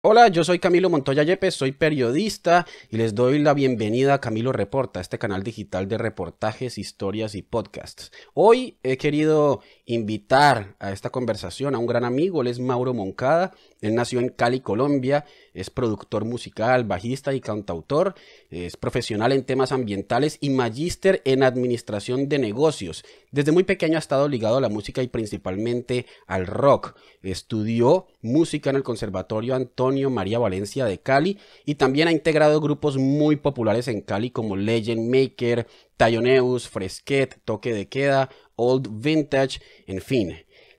Hola, yo soy Camilo Montoya Yepes, soy periodista y les doy la bienvenida a Camilo Reporta, este canal digital de reportajes, historias y podcasts. Hoy he querido invitar a esta conversación a un gran amigo, él es Mauro Moncada, él nació en Cali, Colombia, es productor musical, bajista y cantautor, es profesional en temas ambientales y magíster en administración de negocios. Desde muy pequeño ha estado ligado a la música y principalmente al rock. Estudió música en el Conservatorio Antonio María Valencia de Cali y también ha integrado grupos muy populares en Cali como Legend Maker, Tayoneus, Fresquet, Toque de Queda, Old Vintage, en fin.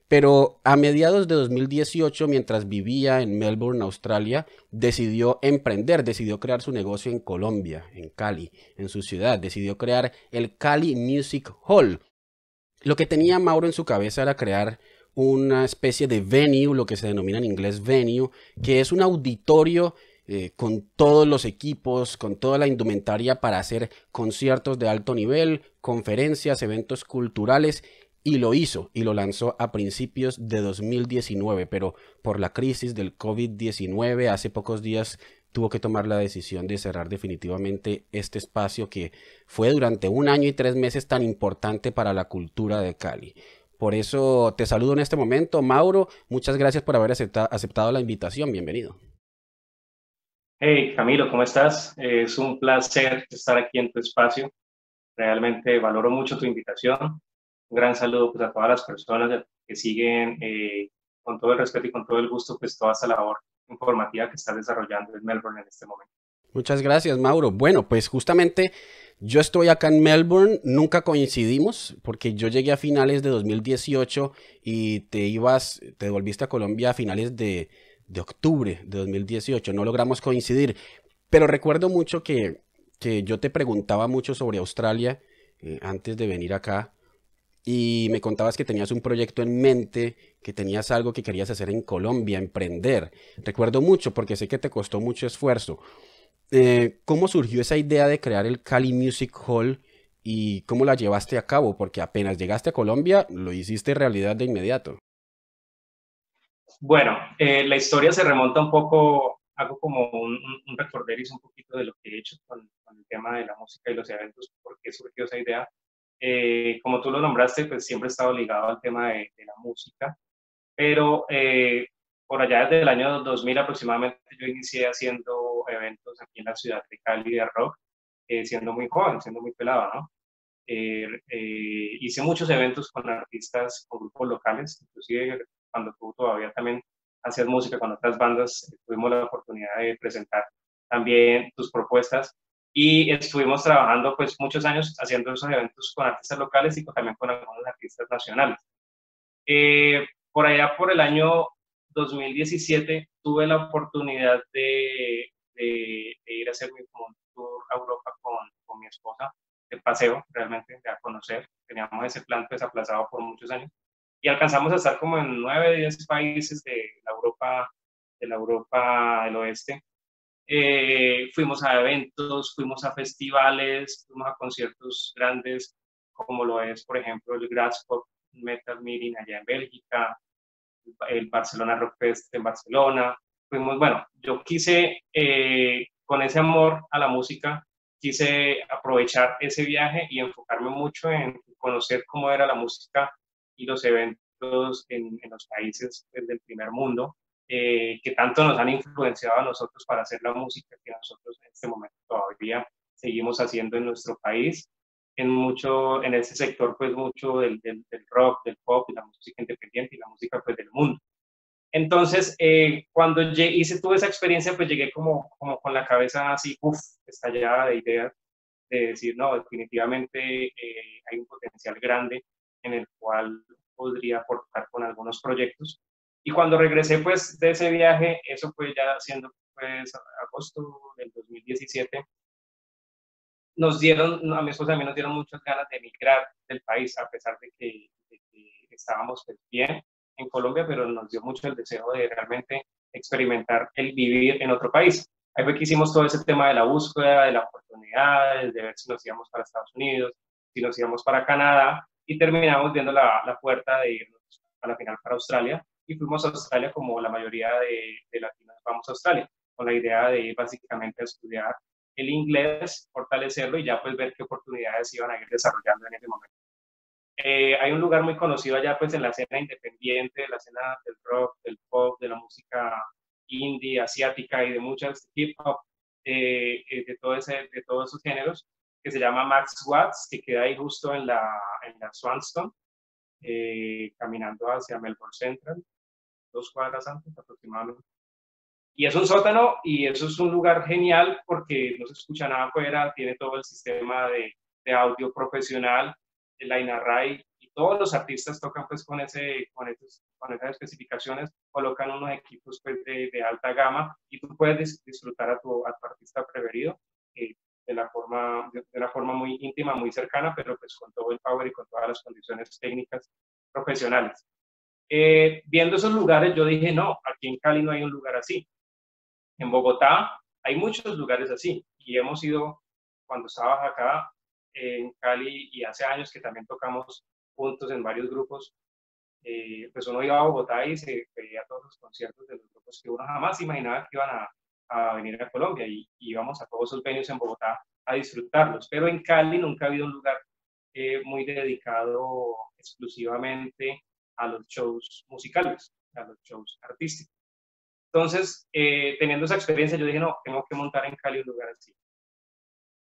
Pero a mediados de 2018, mientras vivía en Melbourne, Australia, decidió emprender, decidió crear su negocio en Colombia, en Cali, en su ciudad. Decidió crear el Cali Music Hall. Lo que tenía Mauro en su cabeza era crear una especie de venue, lo que se denomina en inglés venue, que es un auditorio eh, con todos los equipos, con toda la indumentaria para hacer conciertos de alto nivel, conferencias, eventos culturales y lo hizo y lo lanzó a principios de 2019, pero por la crisis del COVID-19 hace pocos días tuvo que tomar la decisión de cerrar definitivamente este espacio que fue durante un año y tres meses tan importante para la cultura de Cali. Por eso te saludo en este momento, Mauro. Muchas gracias por haber aceptado la invitación. Bienvenido. Hey, Camilo, ¿cómo estás? Es un placer estar aquí en tu espacio. Realmente valoro mucho tu invitación un gran saludo pues, a todas las personas que siguen eh, con todo el respeto y con todo el gusto pues toda esta labor informativa que está desarrollando en Melbourne en este momento. Muchas gracias, Mauro. Bueno, pues justamente yo estoy acá en Melbourne, nunca coincidimos porque yo llegué a finales de 2018 y te ibas, te volviste a Colombia a finales de, de octubre de 2018, no logramos coincidir, pero recuerdo mucho que, que yo te preguntaba mucho sobre Australia eh, antes de venir acá y me contabas que tenías un proyecto en mente, que tenías algo que querías hacer en Colombia, emprender. Recuerdo mucho porque sé que te costó mucho esfuerzo. Eh, ¿Cómo surgió esa idea de crear el Cali Music Hall y cómo la llevaste a cabo? Porque apenas llegaste a Colombia, lo hiciste realidad de inmediato. Bueno, eh, la historia se remonta un poco, hago como un, un, recorderis un poquito de lo que he hecho con, con el tema de la música y los eventos, porque surgió esa idea eh, como tú lo nombraste, pues siempre he estado ligado al tema de, la música, pero eh, por allá desde el año 2000 aproximadamente yo inicié haciendo eventos aquí en la ciudad de Cali de rock, eh, siendo muy joven, siendo muy pelado, ¿no? hice muchos eventos con artistas, con grupos locales, inclusive cuando tú todavía también hacías música con otras bandas, tuvimos la oportunidad de presentar también tus propuestas y estuvimos trabajando pues muchos años haciendo esos eventos con artistas locales y también con algunos artistas nacionales. Eh, por allá por el año 2017 tuve la oportunidad de, de, ir a hacer mi tour a Europa con, con, mi esposa, de paseo realmente, de a conocer. Teníamos ese plan pues aplazado por muchos años y alcanzamos a estar como en nueve, diez países de la Europa, de la Europa del Oeste eh, fuimos a eventos, fuimos a festivales, fuimos a conciertos grandes, como lo es, por ejemplo, el Pop Metal Meeting allá en Bélgica, el Barcelona Rock Fest en Barcelona. Fuimos, bueno, yo quise, eh, con ese amor a la música, quise aprovechar ese viaje y enfocarme mucho en conocer cómo era la música y los eventos en, en los países del primer mundo eh, que tanto nos han influenciado a nosotros para hacer la música que nosotros en este momento todavía seguimos haciendo en nuestro país. En, mucho, en ese sector, pues mucho del, del, rock, del pop y la música independiente y la música pues del mundo. Entonces, eh, cuando hice toda esa experiencia, pues llegué como, como con la cabeza así, uff, estallada de ideas, de decir, no, definitivamente eh, hay un potencial grande en el cual podría aportar con algunos proyectos Y cuando regresé pues de ese viaje, eso fue ya siendo pues agosto del 2017, nos dieron, a mi esposa y a mí nos dieron muchas ganas de emigrar del país, a pesar de que, estábamos pues, bien en Colombia, pero nos dio mucho el deseo de realmente experimentar el vivir en otro país. Ahí fue que hicimos todo ese tema de la búsqueda, de las oportunidades, de ver si nos íbamos para Estados Unidos, si nos íbamos para Canadá, y terminamos viendo la, la puerta de irnos a la final para Australia, y fuimos a Australia como la mayoría de, de latinos vamos a Australia, con la idea de ir básicamente a estudiar el inglés, fortalecerlo y ya pues ver qué oportunidades iban a ir desarrollando en ese momento. Eh, hay un lugar muy conocido allá pues en la escena independiente, la escena del rock, del pop, de la música indie, asiática y de muchas hip hop, eh, eh, de, todo ese, de todos esos géneros, que se llama Max Watts, que queda ahí justo en la, en la Swanston, caminando hacia Melbourne Central, dos cuadras antes aproximadamente. Y es un sótano y eso es un lugar genial porque no se escucha nada afuera, tiene todo el sistema de, de audio profesional, la INARRAI y todos los artistas tocan pues con, ese, con, esos, con esas especificaciones, colocan unos equipos pues de, de alta gama y tú puedes disfrutar a tu, a tu artista preferido eh, de, la forma, de, una forma muy íntima, muy cercana, pero pues con todo el power y con todas las condiciones técnicas profesionales. Eh, viendo esos lugares, yo dije, no, aquí en Cali no hay un lugar así. En Bogotá hay muchos lugares así y hemos ido, cuando estabas acá en Cali y hace años que también tocamos juntos en varios grupos, eh, pues uno iba a Bogotá y se veía todos los conciertos de los grupos que uno jamás imaginaba que iban a, a venir a Colombia y, íbamos a todos esos venues en Bogotá a disfrutarlos. Pero en Cali nunca ha habido un lugar eh, muy dedicado exclusivamente a los shows musicales, a los shows artísticos. Entonces, eh, teniendo esa experiencia, yo dije, no, tengo que montar en Cali un lugar así.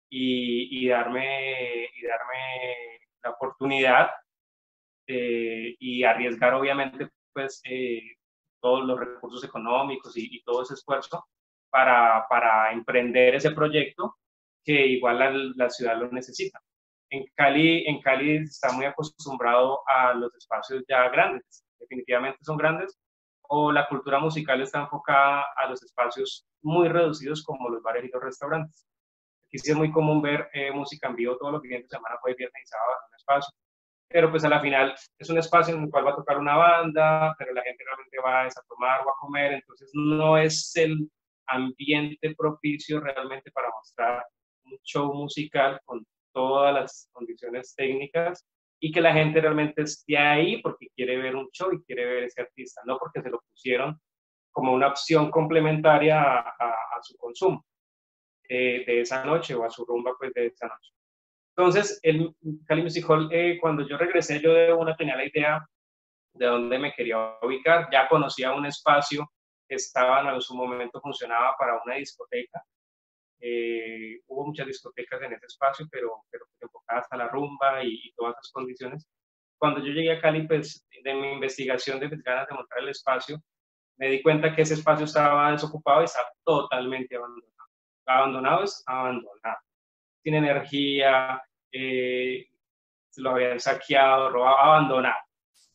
Y, y darme, y darme la oportunidad y arriesgar, obviamente, pues, eh, todos los recursos económicos y, todo ese esfuerzo para, para, emprender ese proyecto que igual la, la, ciudad lo necesita. En Cali, en Cali está muy acostumbrado a los espacios ya grandes, definitivamente son grandes, o la cultura musical está enfocada a los espacios muy reducidos como los bares y los restaurantes. Aquí sí es muy común ver eh, música en vivo todos los días de semana, jueves, viernes y sábado en un espacio. Pero pues a la final es un espacio en el cual va a tocar una banda, pero la gente realmente va a tomar o a comer, entonces no es el ambiente propicio realmente para mostrar un show musical con todas las condiciones técnicas y que la gente realmente esté ahí porque quiere ver un show y quiere ver ese artista, no porque se lo pusieron como una opción complementaria a, su consumo eh, de esa noche o a su rumba pues de esa noche. Entonces, el Cali Music Hall, eh, cuando yo regresé, yo de una tenía la idea de dónde me quería ubicar, ya conocía un espacio que estaba en su momento funcionaba para una discoteca, eh, hubo muchas discotecas en ese espacio, pero, pero enfocadas a la rumba y, todas esas condiciones. Cuando yo llegué a Cali, pues de mi investigación, de mis ganas de montar el espacio, me di cuenta que ese espacio estaba desocupado y estaba totalmente abandonado. Abandonado es abandonado. Sin energía, eh, lo habían saqueado, robado, abandonado.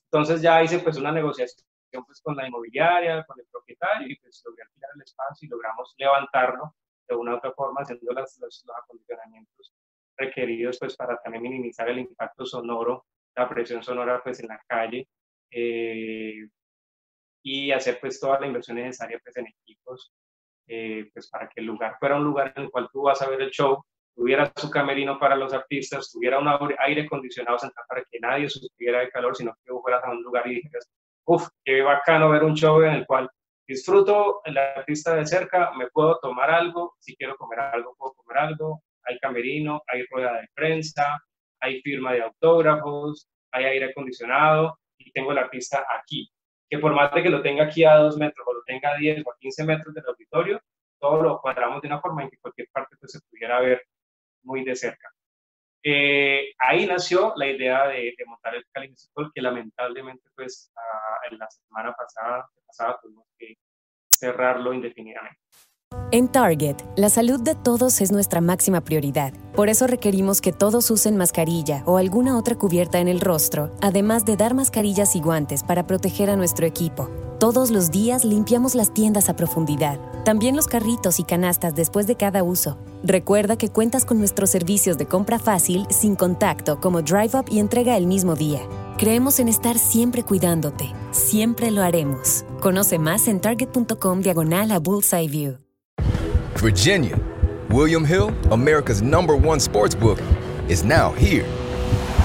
Entonces ya hice pues una negociación pues con la inmobiliaria, con el propietario y pues logré alquilar el espacio y logramos levantarlo de una u otra forma haciendo los, los, acondicionamientos requeridos pues para también minimizar el impacto sonoro, la presión sonora pues en la calle eh, y hacer pues toda la inversión necesaria pues en equipos eh, pues para que el lugar fuera un lugar en el cual tú vas a ver el show, tuviera su camerino para los artistas, tuviera un aire acondicionado central para que nadie sufriera de calor, sino que fueras a un lugar y dijeras, uff, qué bacano ver un show en el cual disfruto el artista de cerca, me puedo tomar algo, si quiero comer algo, puedo comer algo, hay camerino, hay rueda de prensa, hay firma de autógrafos, hay aire acondicionado y tengo el artista aquí. Que por más de que lo tenga aquí a dos metros o lo tenga a 10 o a 15 metros del auditorio, todo lo cuadramos de una forma en que cualquier parte pues, se pudiera ver muy de cerca. Eh, ahí nació la idea de, montar el Cali Music que lamentablemente pues en la semana pasada, pasada tuvimos que cerrarlo indefinidamente. En Target, la salud de todos es nuestra máxima prioridad. Por eso requerimos que todos usen mascarilla o alguna otra cubierta en el rostro, además de dar mascarillas y guantes para proteger a nuestro equipo. Todos los días limpiamos las tiendas a profundidad, también los carritos y canastas después de cada uso. Recuerda que cuentas con nuestros servicios de compra fácil, sin contacto, como Drive Up y entrega el mismo día. Creemos en estar siempre cuidándote. Siempre lo haremos. Conoce más en target.com diagonal a Bullseye View. Virginia, William Hill, America's number one sports book, is now here.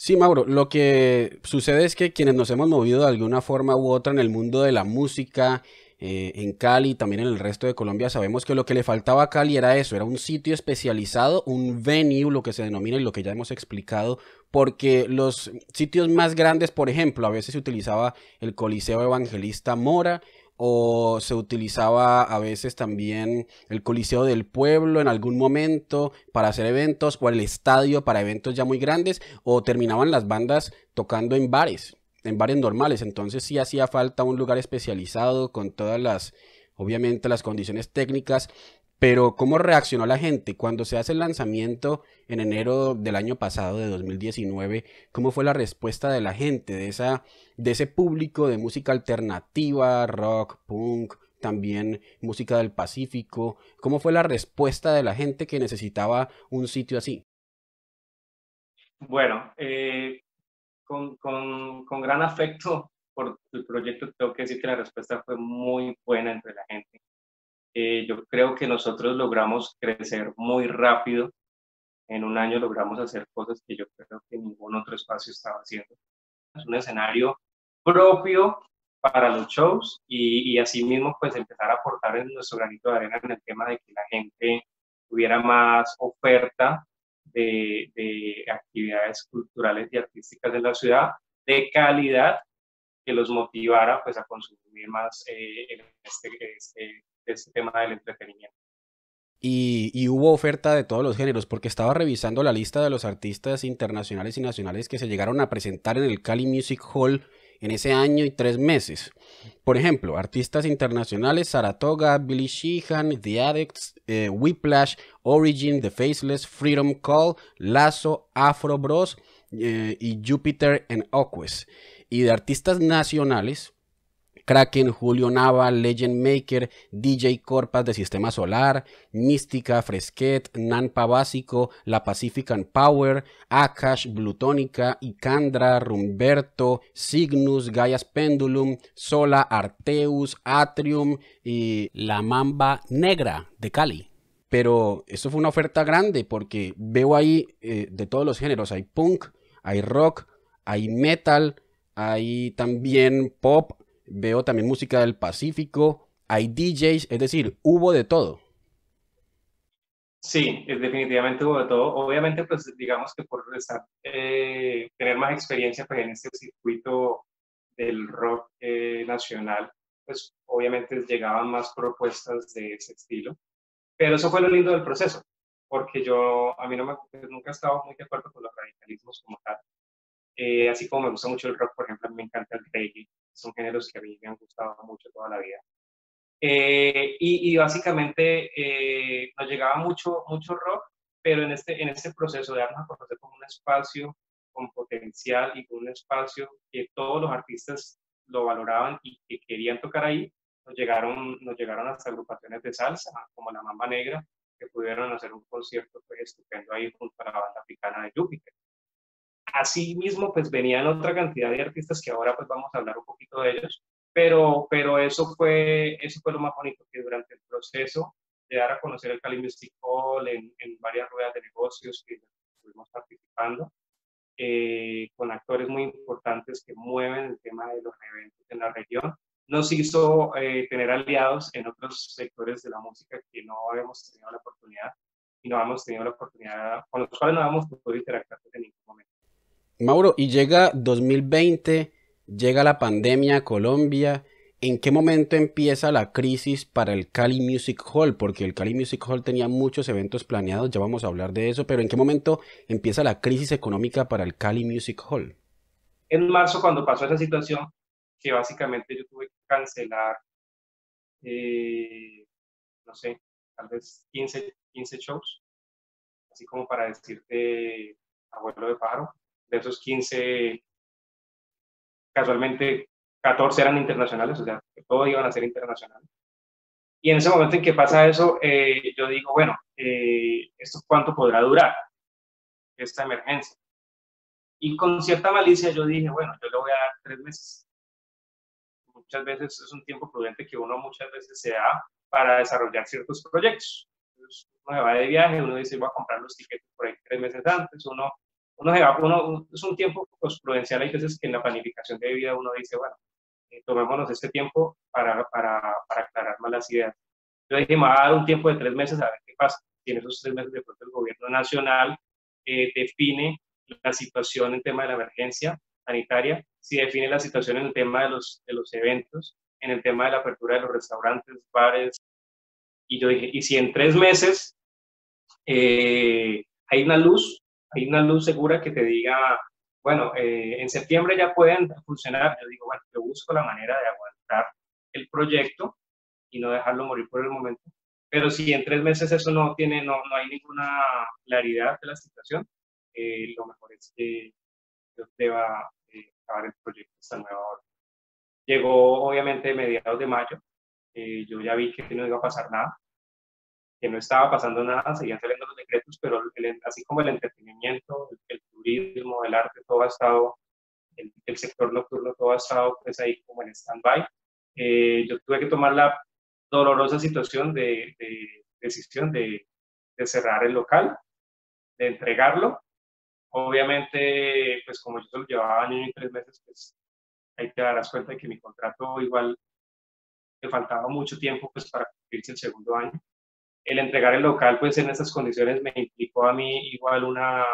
Sí, Mauro, lo que sucede es que quienes nos hemos movido de alguna forma u otra en el mundo de la música, eh, en Cali también en el resto de Colombia, sabemos que lo que le faltaba a Cali era eso, era un sitio especializado, un venue, lo que se denomina y lo que ya hemos explicado, porque los sitios más grandes, por ejemplo, a veces se utilizaba el Coliseo Evangelista Mora, o se utilizaba a veces también el Coliseo del Pueblo en algún momento para hacer eventos o el estadio para eventos ya muy grandes o terminaban las bandas tocando en bares, en bares normales, entonces sí hacía falta un lugar especializado con todas las obviamente las condiciones técnicas pero ¿cómo reaccionó la gente cuando se hace el lanzamiento en enero del año pasado, de 2019? ¿Cómo fue la respuesta de la gente, de, esa, de ese público de música alternativa, rock, punk, también música del Pacífico? ¿Cómo fue la respuesta de la gente que necesitaba un sitio así? Bueno, eh, con, con, con gran afecto por el proyecto, tengo que decir que la respuesta fue muy buena entre la gente eh, yo creo que nosotros logramos crecer muy rápido. En un año logramos hacer cosas que yo creo que ningún otro espacio estaba haciendo. Es un escenario propio para los shows y, y asimismo pues empezar a aportar en nuestro granito de arena en el tema de que la gente tuviera más oferta de, de actividades culturales y artísticas en la ciudad de calidad que los motivara pues a consumir más eh, este, este, este tema del entretenimiento. Y, hubo oferta de todos los géneros, porque estaba revisando la lista de los artistas internacionales y nacionales que se llegaron a presentar en el Cali Music Hall en ese año y tres meses. Por ejemplo, artistas internacionales, Saratoga, Billy Sheehan, The Addicts, eh, Whiplash, Origin, The Faceless, Freedom Call, Lazo, Afro Bros eh, y Jupiter and Oquest. Y de artistas nacionales, Kraken, Julio Nava, Legend Maker, DJ Corpas de Sistema Solar, Mística, Fresquet, Nanpa Básico, La Pacifican Power, Akash, Blutónica, Icandra, Rumberto, Cygnus, Gaias Pendulum, Sola, Arteus, Atrium y La Mamba Negra de Cali. Pero eso fue una oferta grande porque veo ahí eh, de todos los géneros, hay punk, hay rock, hay metal, hay también pop, veo también música del Pacífico, hay DJs, es decir, hubo de todo. Sí, definitivamente hubo de todo. Obviamente, pues digamos que por eh, tener más experiencia pues, en este circuito del rock eh, nacional, pues obviamente llegaban más propuestas de ese estilo. Pero eso fue lo lindo del proceso, porque yo, a mí no me, nunca he estado muy de acuerdo con los radicalismos como tal. Eh, así como me gusta mucho el rock, por ejemplo, me encanta el reggae, son géneros que a mí me han gustado mucho toda la vida. Eh, y, básicamente eh, nos llegaba mucho, mucho rock, pero en este, en este proceso de darnos a conocer como un espacio con potencial y con un espacio que todos los artistas lo valoraban y que querían tocar ahí, nos llegaron, nos llegaron hasta agrupaciones de salsa, como la Mamba Negra, que pudieron hacer un concierto pues, estupendo ahí junto a la banda africana de Júpiter. Asimismo, pues venían otra cantidad de artistas que ahora pues vamos a hablar un poquito de ellos, pero, pero eso, fue, eso fue lo más bonito, que durante el proceso de dar a conocer el Cali Music Hall en, en varias ruedas de negocios que estuvimos participando, eh, con actores muy importantes que mueven el tema de los eventos en la región, nos hizo eh, tener aliados en otros sectores de la música que no habíamos tenido la oportunidad y no habíamos tenido la oportunidad, con los cuales no habíamos podido interactuar en ningún momento. Mauro, y llega 2020, llega la pandemia a Colombia ¿En qué momento empieza la crisis para el Cali Music Hall? Porque el Cali Music Hall tenía muchos eventos planeados, ya vamos a hablar de eso, pero ¿en qué momento empieza la crisis económica para el Cali Music Hall? En marzo, cuando pasó esa situación, que básicamente yo tuve que cancelar, eh, no sé, tal vez 15, 15 shows, así como para decirte abuelo de pájaro. De esos 15, casualmente 14 eran internacionales, o sea, que todos iban a ser internacionales. Y en ese momento en que pasa eso, eh, yo digo, bueno, eh, ¿esto cuánto podrá durar? Esta emergencia. Y con cierta malicia yo dije, bueno, yo le voy a dar tres meses. Muchas veces es un tiempo prudente que uno muchas veces se da para desarrollar ciertos proyectos. Entonces, uno se va de viaje, uno dice, voy a comprar los tickets por ahí tres meses antes, uno, uno se va, uno, es un tiempo pues, prudencial, hay veces que en la planificación de vida uno dice, bueno, eh, tomémonos este tiempo para, para, para, aclarar más las ideas. Yo dije, me va a dar un tiempo de tres meses a ver qué pasa. Si en esos tres meses de pronto el gobierno nacional eh, define la situación en tema de la emergencia sanitaria, si define la situación en el tema de los, de los eventos, en el tema de la apertura de los restaurantes, bares. Y yo dije, y si en tres meses eh, hay una luz, hay una luz segura que te diga, bueno, eh, en septiembre ya pueden funcionar. Yo digo, bueno, yo busco la manera de aguantar el proyecto y no dejarlo morir por el momento. Pero si en tres meses eso no tiene, no, no hay ninguna claridad de la situación, eh, lo mejor es que yo deba eh, acabar el proyecto esta nueva hora. Llegó obviamente mediados de mayo, yo ya vi que no iba a pasar nada, que no estaba pasando nada, seguían saliendo los decretos, pero así como el entretenimiento, el, turismo, el arte, todo ha estado, el, sector nocturno, todo ha estado pues ahí como en stand-by. Eh, yo tuve que tomar la dolorosa situación de, decisión de, de, cerrar el local, de entregarlo. Obviamente, pues como yo solo llevaba año y tres meses, pues ahí te darás cuenta de que mi contrato igual me faltaba mucho tiempo pues para cumplirse el segundo año el entregar el local, pues en esas condiciones me implicó a mí igual una,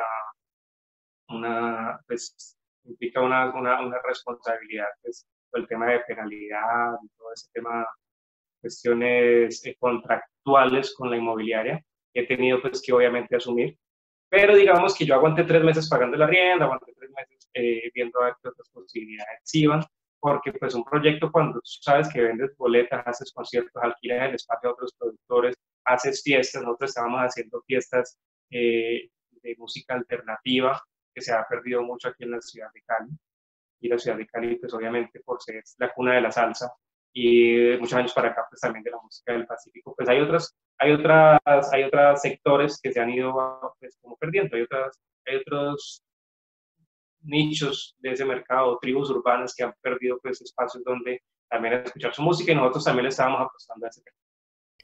una pues implica una, una, una responsabilidad, pues el tema de penalidad y todo ese tema, cuestiones eh, contractuales con la inmobiliaria, he tenido pues que obviamente asumir. Pero digamos que yo aguanté tres meses pagando la rienda, aguanté tres meses eh, viendo a ver qué otras posibilidades iban, porque pues un proyecto cuando tú sabes que vendes boletas, haces conciertos, alquilas el espacio a otros productores, haces fiestas, nosotros estábamos haciendo fiestas eh, de música alternativa, que se ha perdido mucho aquí en la ciudad de Cali. Y la ciudad de Cali, pues obviamente por ser la cuna de la salsa, y muchos años para acá, pues también de la música del Pacífico, pues hay otras, hay otras, hay otros sectores que se han ido pues, como perdiendo, hay, otras, hay otros nichos de ese mercado, tribus urbanas que han perdido pues espacios donde también escuchar su música y nosotros también le estábamos apostando a ese mercado.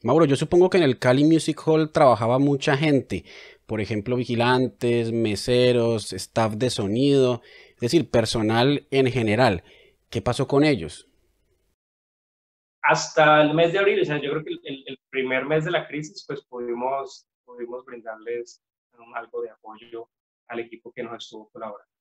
Mauro, yo supongo que en el Cali Music Hall trabajaba mucha gente, por ejemplo, vigilantes, meseros, staff de sonido, es decir, personal en general. ¿Qué pasó con ellos? Hasta el mes de abril, o sea, yo creo que el, primer mes de la crisis, pues pudimos, pudimos brindarles algo de apoyo al equipo que nos estuvo colaborando.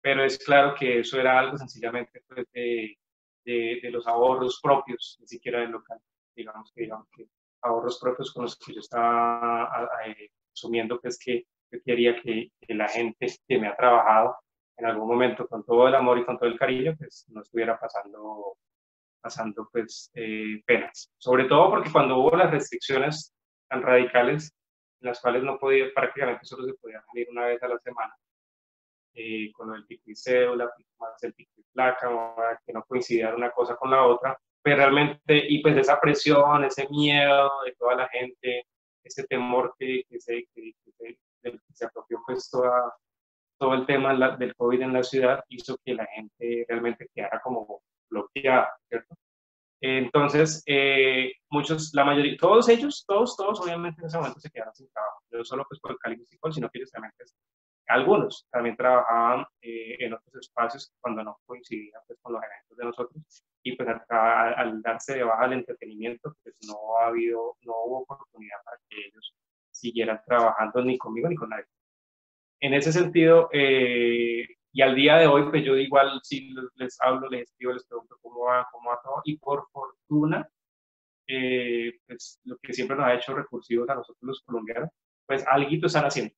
Pero es claro que eso era algo sencillamente pues, de, de, de los ahorros propios, ni siquiera del local digamos que, digamos que ahorros propios con los que yo estaba eh, asumiendo pues que yo quería que, la gente que me ha trabajado en algún momento con todo el amor y con todo el cariño pues no estuviera pasando pasando pues eh, penas. Sobre todo porque cuando hubo las restricciones tan radicales en las cuales no podía prácticamente solo se podía salir una vez a la semana eh, con el pico y cédula, más el pico y placa, que no coincidiera una cosa con la otra, pues realmente, y pues esa presión, ese miedo de toda la gente, ese temor que, que se, que, se, apropió pues toda, todo el tema del COVID en la ciudad, hizo que la gente realmente quedara como bloqueada, ¿cierto? Entonces, eh, muchos, la mayoría, todos ellos, todos, todos obviamente en ese momento se quedaron sin trabajo, no solo pues por el Cali sino que ellos pues, algunos también trabajaban eh, en otros espacios cuando no coincidían pues, con los eventos de nosotros y pues al darse de baja el entretenimiento, pues no ha habido, no hubo oportunidad para que ellos siguieran trabajando ni conmigo ni con nadie. En ese sentido, eh, Y al día de hoy, pues yo igual si les hablo, les escribo, les pregunto cómo va, cómo va todo. Y por fortuna, eh, pues lo que siempre nos ha hecho recursivos a nosotros los colombianos, pues algo están haciendo,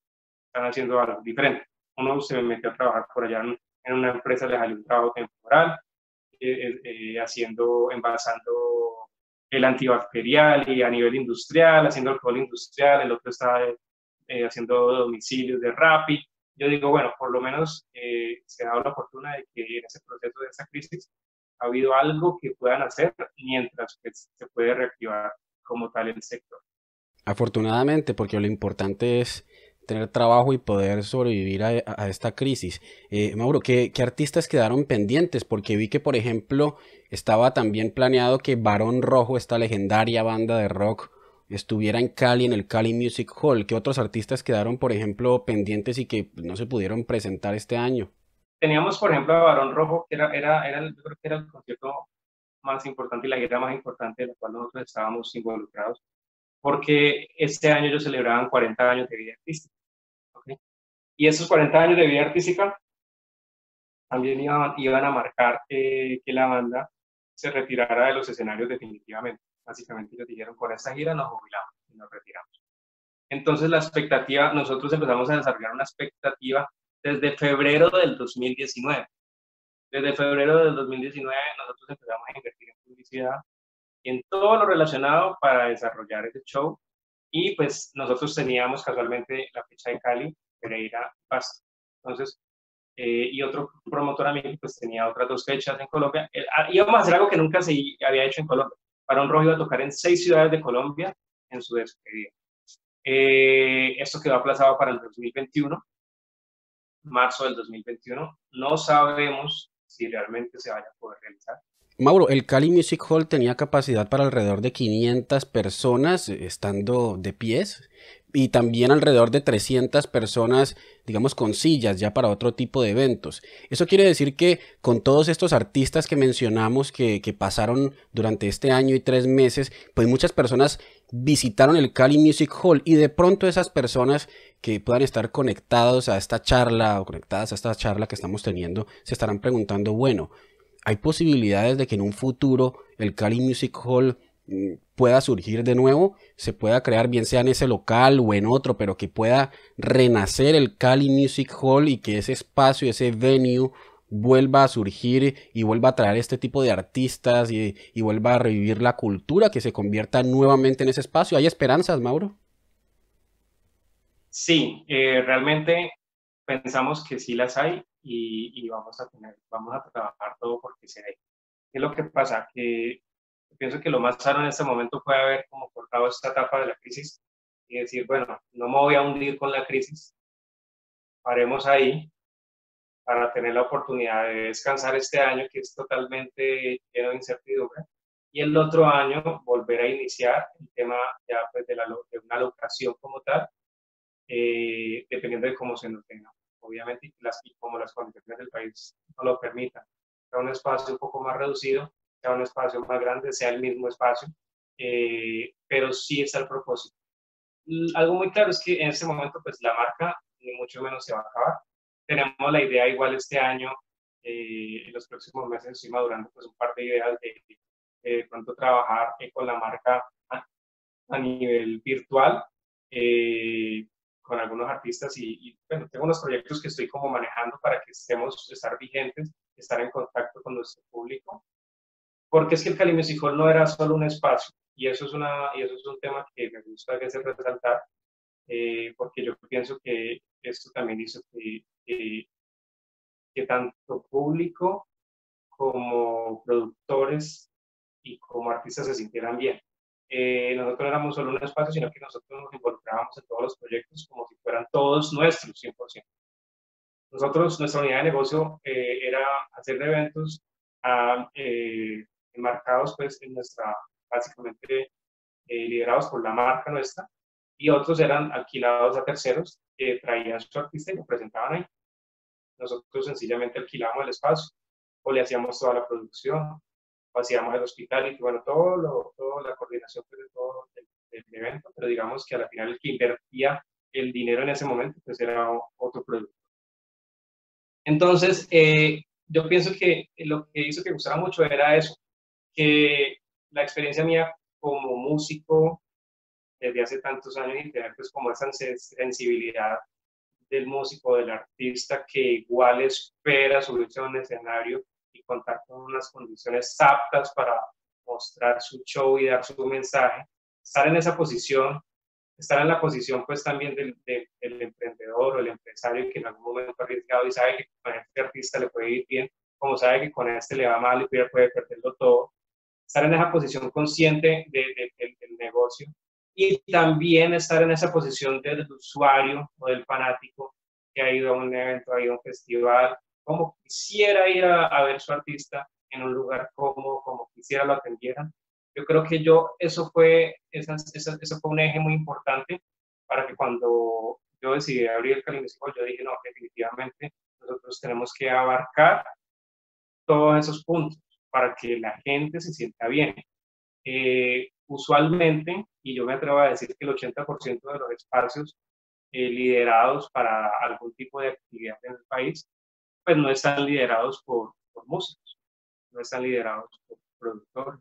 están haciendo algo diferente. Uno se metió a trabajar por allá en, una empresa, les salió un trabajo temporal, eh, eh, haciendo, envasando el antibacterial y a nivel industrial, haciendo alcohol industrial, el otro está haciendo domicilios de Rappi. Yo digo, bueno, por lo menos se ha dado la fortuna de que en ese proceso de esa crisis ha habido algo que puedan hacer mientras se puede reactivar como tal el sector. Afortunadamente, porque lo importante es tener trabajo y poder sobrevivir a, esta crisis. Eh, Mauro, ¿qué, artistas quedaron pendientes? Porque vi que, por ejemplo, estaba también planeado que Barón Rojo, esta legendaria banda de rock, estuviera en Cali, en el Cali Music Hall. ¿Qué otros artistas quedaron, por ejemplo, pendientes y que no se pudieron presentar este año? teníamos, por ejemplo, a Barón Rojo, que era, era, era, el concierto más importante y la guerra más importante de la cual nosotros estábamos involucrados, porque este año ellos celebraban 40 años de vida artística. Y esos 40 años de vida artística también iban, iban a marcar que la banda se retirara de los escenarios definitivamente. Básicamente ellos dijeron, con esta gira nos jubilamos y nos retiramos. Entonces la expectativa, nosotros empezamos a desarrollar una expectativa desde febrero del 2019. Desde febrero del 2019 nosotros empezamos a invertir en publicidad en todo lo relacionado para desarrollar ese show. Y pues nosotros teníamos casualmente la fecha de Cali, Pereira, Pasto. Entonces, eh, y otro promotor amigo pues tenía otras dos fechas en Colombia. Eh, ah, íbamos a hacer algo que nunca se había hecho en Colombia. Para un Rojo iba a tocar en seis ciudades de Colombia en su despedida. Eh, esto quedó aplazado para el 2021 marzo del 2021. No sabemos si realmente se vaya a poder realizar. Mauro, el Cali Music Hall tenía capacidad para alrededor de 500 personas eh, estando de pies y también alrededor de 300 personas, digamos, con sillas ya para otro tipo de eventos. Eso quiere decir que con todos estos artistas que mencionamos que, que pasaron durante este año y tres meses, pues muchas personas visitaron el Cali Music Hall y de pronto esas personas que puedan estar conectados a esta charla o conectadas a esta charla que estamos teniendo se estarán preguntando, bueno, ¿hay posibilidades de que en un futuro el Cali Music Hall mm, pueda surgir de nuevo, se pueda crear bien sea en ese local o en otro, pero que pueda renacer el Cali Music Hall y que ese espacio, ese venue vuelva a surgir y vuelva a traer este tipo de artistas y, vuelva a revivir la cultura, que se convierta nuevamente en ese espacio. ¿Hay esperanzas, Mauro? Sí, eh, realmente pensamos que sí las hay y, vamos a tener, vamos a trabajar todo porque se dé. ¿Qué es lo que pasa? Que pienso que lo más sano en este momento fue haber como cortado esta etapa de la crisis y decir, bueno, no me voy a hundir con la crisis, paremos ahí, para tener la oportunidad de descansar este año que es totalmente lleno de incertidumbre y el otro año volver a iniciar el tema ya pues de, la, de una locación como tal, eh, dependiendo de cómo se nos tenga. Obviamente, las, y como las condiciones del país no lo permitan, sea un espacio un poco más reducido, sea un espacio más grande, sea el mismo espacio, eh, pero sí está el propósito. Algo muy claro es que en este momento pues la marca ni mucho menos se va a acabar, tenemos la idea igual este año, eh, en los próximos meses estoy madurando pues un par de ideas de, de pronto trabajar eh, con la marca a, nivel virtual, eh, con algunos artistas y, bueno, tengo unos proyectos que estoy como manejando para que estemos, estar vigentes, estar en contacto con nuestro público, porque es que el Cali Music no era solo un espacio, y eso es, una, y eso es un tema que me gusta a veces resaltar, porque yo pienso que esto también hizo que que, tanto público como productores y como artistas se sintieran bien. Eh, nosotros no éramos solo un espacio, sino que nosotros nos involucrábamos en todos los proyectos como si fueran todos nuestros, 100%. Nosotros, nuestra unidad de negocio eh, era hacer eventos ah, eh, enmarcados pues en nuestra, básicamente liderados por la marca nuestra, y otros eran alquilados a terceros que traían su artista y lo presentaban ahí. Nosotros sencillamente alquilábamos el espacio o le hacíamos toda la producción, o hacíamos el hospital y bueno, todo lo, toda la coordinación pues, de todo el, evento, pero digamos que al final el que invertía el dinero en ese momento pues era otro producto. Entonces, eh, yo pienso que lo que hizo que gustara mucho era eso, que la experiencia mía como músico desde hace tantos años y tener pues como esa sensibilidad del músico, del artista que igual espera subirse a un escenario y contar con unas condiciones aptas para mostrar su show y dar su mensaje, estar en esa posición, estar en la posición pues también del, del, emprendedor o el empresario que en algún momento ha arriesgado y sabe que con este artista le puede ir bien, como sabe que con este le va mal y puede perderlo todo, estar en esa posición consciente de, del negocio y también estar en esa posición del usuario o del fanático que ha ido a un evento, ha ido a un festival, como quisiera ir a, ver su artista en un lugar como, como quisiera lo atendieran. Yo creo que yo, eso fue, esa, eso fue un eje muy importante para que cuando yo decidí abrir el Cali yo dije, no, definitivamente nosotros tenemos que abarcar todos esos puntos para que la gente se sienta bien. Eh, usualmente, y yo me atrevo a decir que el 80% de los espacios eh, liderados para algún tipo de actividad en el país, pues no están liderados por, por músicos, no están liderados por productores.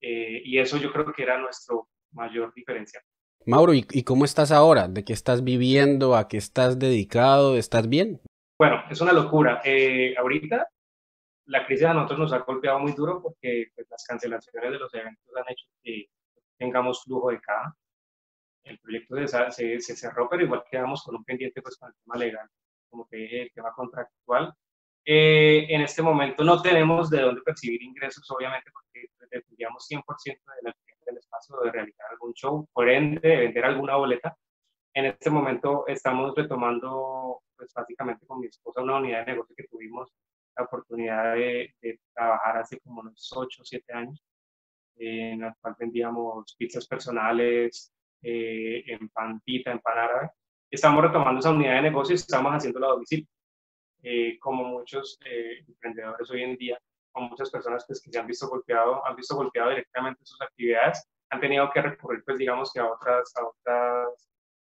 Eh, y eso yo creo que era nuestro mayor diferencial. Mauro, ¿y, ¿y, cómo estás ahora? ¿De qué estás viviendo? ¿A qué estás dedicado? ¿Estás bien? Bueno, es una locura. Eh, ahorita la crisis a nosotros nos ha golpeado muy duro porque pues, las cancelaciones de los eventos han hecho que tengamos flujo de caja. El proyecto se, se, cerró, pero igual quedamos con un pendiente pues, con el tema legal, como que el tema contractual. Eh, en este momento no tenemos de dónde percibir ingresos, obviamente, porque dependíamos 100% del del espacio de realizar algún show, por ende, de vender alguna boleta. En este momento estamos retomando, pues básicamente con mi esposa, una unidad de negocio que tuvimos la oportunidad de, trabajar hace como unos 8 o 7 años, en la cual vendíamos pizzas personales, eh, en pan pita, en pan árabe. Estamos retomando esa unidad de negocio y estamos haciéndolo a domicilio. Eh, como muchos eh, emprendedores hoy en día, como muchas personas pues, que se han visto golpeado, han visto golpeado directamente sus actividades, han tenido que recurrir, pues digamos que a otras, a otras,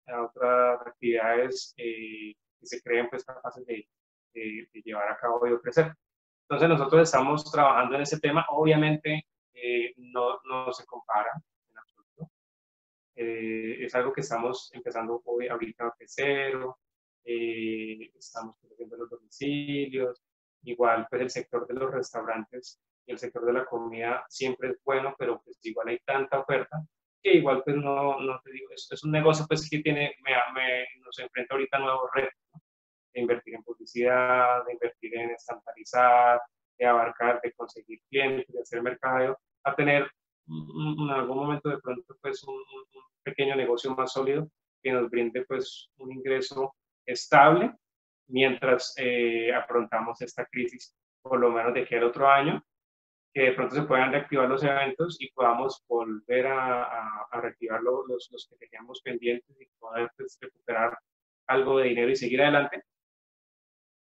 a otras actividades que se creen pues capaces de, de, llevar a cabo y ofrecer. Entonces nosotros estamos trabajando en ese tema, obviamente eh, no, no, se compara. Eh, es algo que estamos empezando hoy, ahorita de cero, eh, estamos haciendo los domicilios, igual pues el sector de los restaurantes y el sector de la comida siempre es bueno, pero pues igual hay tanta oferta que igual pues no, no te digo, es, es un negocio pues que tiene, me, me, nos enfrenta ahorita a nuevos retos de invertir en publicidad, de invertir en estandarizar, de abarcar, de conseguir clientes, de hacer mercado, a tener en algún momento de pronto pues un, pequeño negocio más sólido que nos brinde pues un ingreso estable mientras eh, afrontamos esta crisis, por lo menos de aquí al otro año, que de pronto se puedan reactivar los eventos y podamos volver a, a, reactivar los, los, que teníamos pendientes y poder pues, recuperar algo de dinero y seguir adelante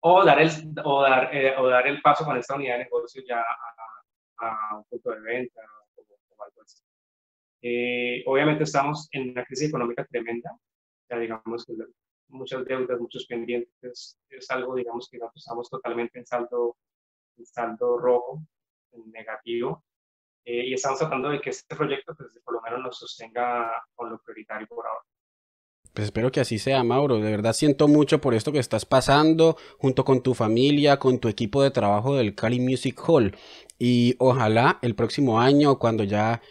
o dar el, o dar, eh, o dar el paso con esta unidad de negocio ya a, un punto de venta. Eh, obviamente estamos en una crisis económica tremenda, ya digamos que muchas deudas, muchos pendientes, es algo digamos que nosotros estamos totalmente en saldo, en saldo rojo, en negativo, eh, y estamos tratando de que este proyecto pues, por lo menos nos sostenga con lo prioritario por ahora. Pues espero que así sea, Mauro. De verdad siento mucho por esto que estás pasando junto con tu familia, con tu equipo de trabajo del Cali Music Hall. Y ojalá el próximo año, cuando ya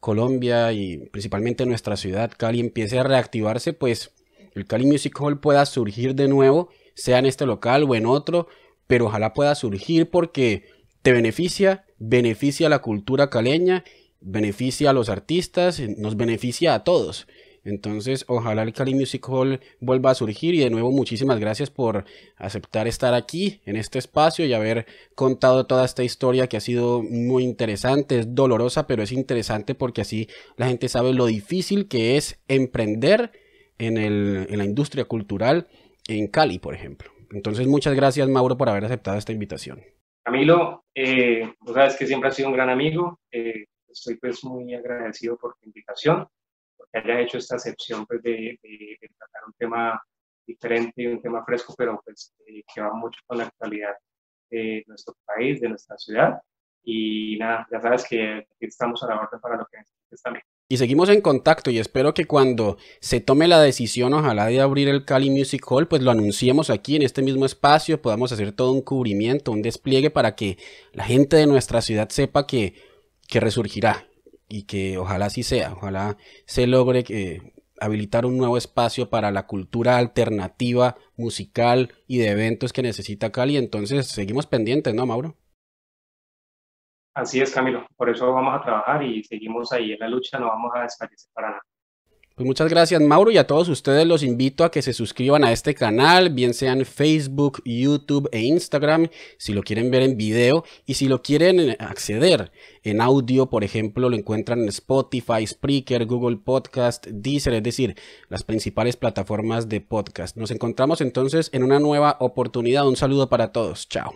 Colombia y principalmente nuestra ciudad, Cali, empiece a reactivarse, pues el Cali Music Hall pueda surgir de nuevo, sea en este local o en otro, pero ojalá pueda surgir porque te beneficia, beneficia a la cultura caleña, beneficia a los artistas, nos beneficia a todos. Entonces, ojalá el Cali Music Hall vuelva a surgir y de nuevo muchísimas gracias por aceptar estar aquí en este espacio y haber contado toda esta historia que ha sido muy interesante, es dolorosa, pero es interesante porque así la gente sabe lo difícil que es emprender en, el, en la industria cultural en Cali, por ejemplo. Entonces, muchas gracias Mauro por haber aceptado esta invitación. Camilo, eh, sabes que siempre has sido un gran amigo, eh, estoy pues muy agradecido por tu invitación que haya hecho esta excepción pues, de, tratar un tema diferente un tema fresco, pero pues que va mucho con la actualidad de nuestro país, de nuestra ciudad. Y nada, ya sabes que estamos a la orden para lo que necesites también. Y seguimos en contacto y espero que cuando se tome la decisión, ojalá de abrir el Cali Music Hall, pues lo anunciemos aquí en este mismo espacio, podamos hacer todo un cubrimiento, un despliegue para que la gente de nuestra ciudad sepa que, que resurgirá y que ojalá así sea, ojalá se logre que habilitar un nuevo espacio para la cultura alternativa, musical y de eventos que necesita Cali. Entonces, seguimos pendientes, ¿no, Mauro? Así es, Camilo. Por eso vamos a trabajar y seguimos ahí en la lucha, no vamos a desfallecer para nada. Pues muchas gracias Mauro y a todos ustedes los invito a que se suscriban a este canal, bien sean Facebook, YouTube e Instagram, si lo quieren ver en video y si lo quieren acceder en audio, por ejemplo, lo encuentran en Spotify, Spreaker, Google Podcast, Deezer, es decir, las principales plataformas de podcast. Nos encontramos entonces en una nueva oportunidad. Un saludo para todos. Chao.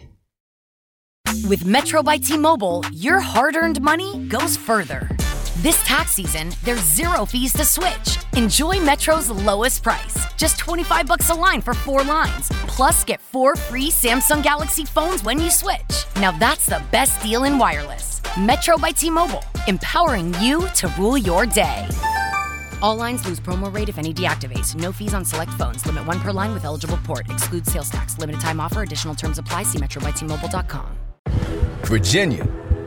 With Metro by T-Mobile, your hard-earned money goes further. This tax season, there's zero fees to switch. Enjoy Metro's lowest price, just 25 bucks a line for 4 lines. Plus get 4 free Samsung Galaxy phones when you switch. Now that's the best deal in wireless. Metro by T-Mobile, empowering you to rule your day. All lines lose promo rate if any deactivates. No fees on select phones. Limit 1 per line with eligible port. Excludes sales tax. Limited time offer. Additional terms apply. See metrobytmobile.com. Virginia,